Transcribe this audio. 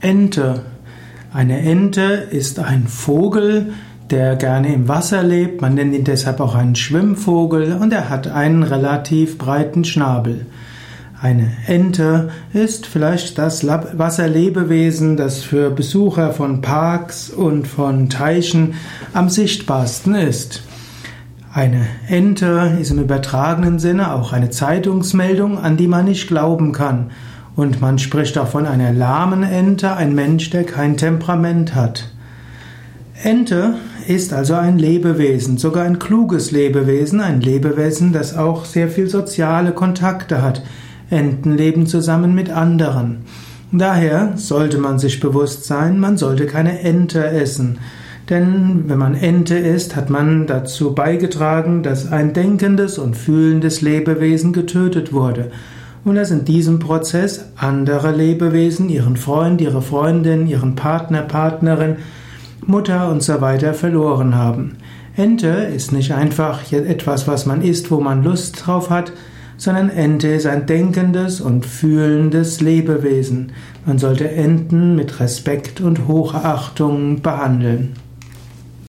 Ente. Eine Ente ist ein Vogel, der gerne im Wasser lebt. Man nennt ihn deshalb auch einen Schwimmvogel und er hat einen relativ breiten Schnabel. Eine Ente ist vielleicht das Wasserlebewesen, das für Besucher von Parks und von Teichen am sichtbarsten ist. Eine Ente ist im übertragenen Sinne auch eine Zeitungsmeldung, an die man nicht glauben kann. Und man spricht auch von einer lahmen Ente, ein Mensch, der kein Temperament hat. Ente ist also ein Lebewesen, sogar ein kluges Lebewesen, ein Lebewesen, das auch sehr viel soziale Kontakte hat. Enten leben zusammen mit anderen. Daher sollte man sich bewusst sein, man sollte keine Ente essen. Denn wenn man Ente isst, hat man dazu beigetragen, dass ein denkendes und fühlendes Lebewesen getötet wurde und dass in diesem Prozess andere Lebewesen, ihren Freund, ihre Freundin, ihren Partner, Partnerin, Mutter und so weiter verloren haben. Ente ist nicht einfach etwas, was man isst, wo man Lust drauf hat, sondern Ente ist ein denkendes und fühlendes Lebewesen. Man sollte Enten mit Respekt und Hochachtung behandeln.